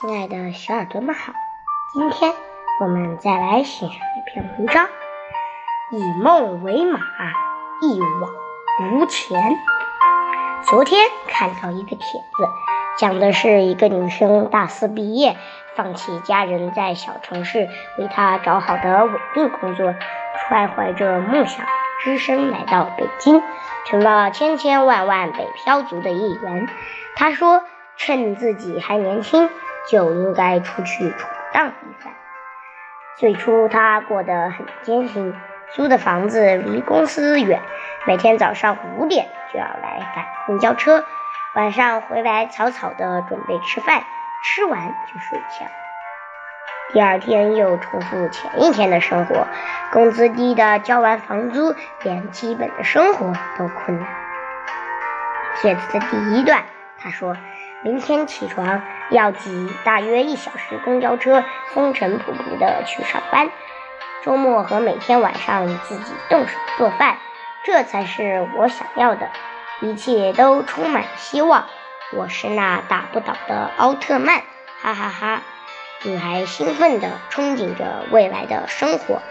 亲爱的小耳朵们好，今天我们再来欣赏一篇文章，《以梦为马，一往无前》。昨天看到一个帖子，讲的是一个女生大四毕业，放弃家人在小城市为她找好的稳定工作，揣怀着梦想，只身来到北京，成了千千万万北漂族的一员。她说：“趁自己还年轻。”就应该出去闯荡一番。最初他过得很艰辛，租的房子离公司远，每天早上五点就要来赶公交车，晚上回来草草的准备吃饭，吃完就睡觉。第二天又重复前一天的生活，工资低的交完房租，连基本的生活都困难。帖子的第一段，他说。明天起床要挤大约一小时公交车，风尘仆仆的去上班。周末和每天晚上自己动手做饭，这才是我想要的。一切都充满希望，我是那打不倒的奥特曼，哈哈哈！女孩兴奋地憧憬着未来的生活，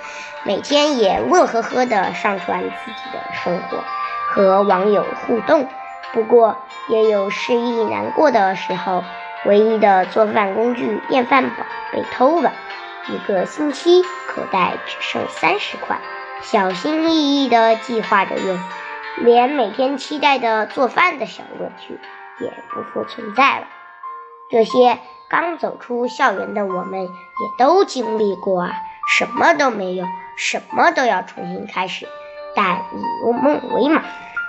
每天也乐呵呵地上传自己的生活，和网友互动。不过也有失意难过的时候，唯一的做饭工具电饭煲被偷了，一个星期口袋只剩三十块，小心翼翼地计划着用，连每天期待的做饭的小乐趣也不复存在了。这些刚走出校园的我们也都经历过啊，什么都没有，什么都要重新开始，但以梦为马。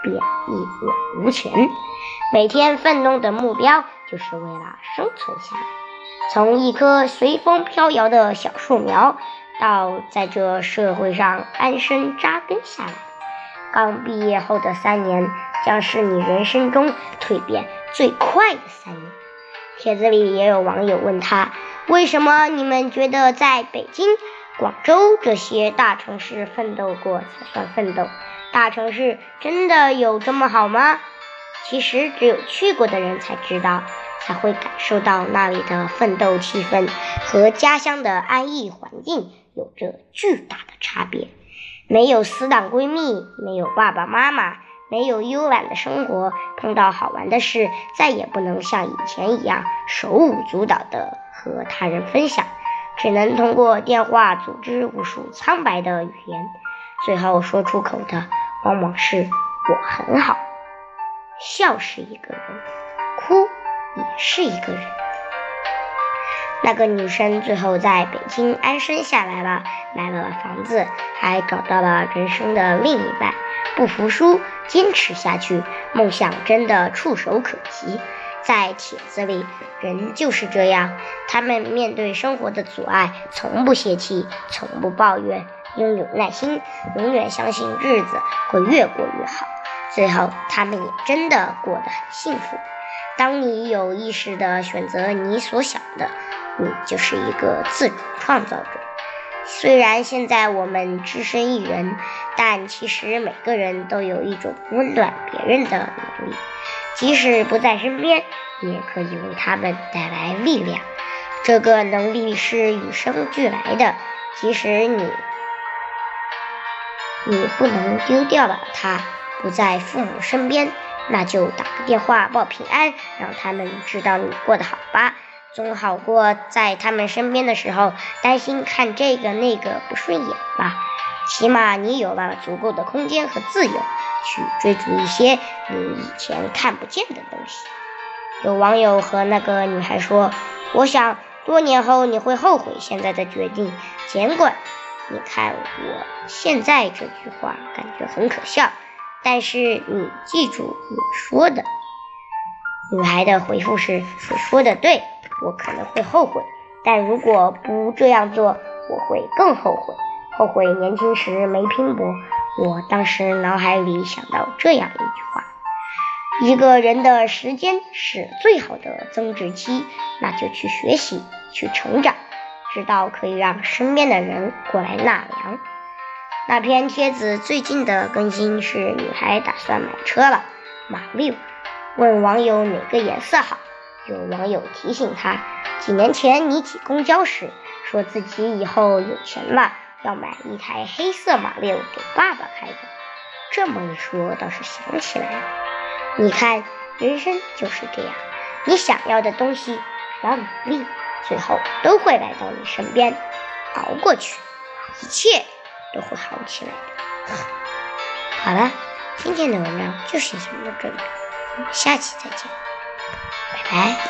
便一往无前，每天奋斗的目标就是为了生存下来。从一棵随风飘摇的小树苗，到在这社会上安身扎根下来。刚毕业后的三年，将是你人生中蜕变最快的三年。帖子里也有网友问他，为什么你们觉得在北京、广州这些大城市奋斗过才算奋斗？大城市真的有这么好吗？其实只有去过的人才知道，才会感受到那里的奋斗气氛和家乡的安逸环境有着巨大的差别。没有死党闺蜜，没有爸爸妈妈，没有慵懒的生活，碰到好玩的事，再也不能像以前一样手舞足蹈的和他人分享，只能通过电话组织无数苍白的语言。最后说出口的，往往是我很好。笑是一个人，哭也是一个人。那个女生最后在北京安身下来了，买了房子，还找到了人生的另一半。不服输，坚持下去，梦想真的触手可及。在帖子里，人就是这样，他们面对生活的阻碍，从不泄气，从不抱怨。拥有耐心，永远相信日子会越过越好。最后，他们也真的过得很幸福。当你有意识地选择你所想的，你就是一个自主创造者。虽然现在我们只身一人，但其实每个人都有一种温暖别人的能力。即使不在身边，也可以为他们带来力量。这个能力是与生俱来的，即使你。你不能丢掉了他，不在父母身边，那就打个电话报平安，让他们知道你过得好吧，总好过在他们身边的时候担心看这个那个不顺眼吧。起码你有了足够的空间和自由，去追逐一些你以前看不见的东西。有网友和那个女孩说：“我想多年后你会后悔现在的决定，尽管。”你看我现在这句话感觉很可笑，但是你记住我说的。女孩的回复是：“你说的对，我可能会后悔，但如果不这样做，我会更后悔。后悔年轻时没拼搏。”我当时脑海里想到这样一句话：一个人的时间是最好的增值期，那就去学习，去成长。直到可以让身边的人过来纳凉。那篇帖子最近的更新是女孩打算买车了，马六，问网友哪个颜色好。有网友提醒他，几年前你挤公交时，说自己以后有钱了要买一台黑色马六给爸爸开的。这么一说，倒是想起来了。你看，人生就是这样，你想要的东西，只要努力，最后都会来到你身边。熬过去，一切都会好起来的。好了，今天的文章就先讲到这里，我们下期再见，拜拜。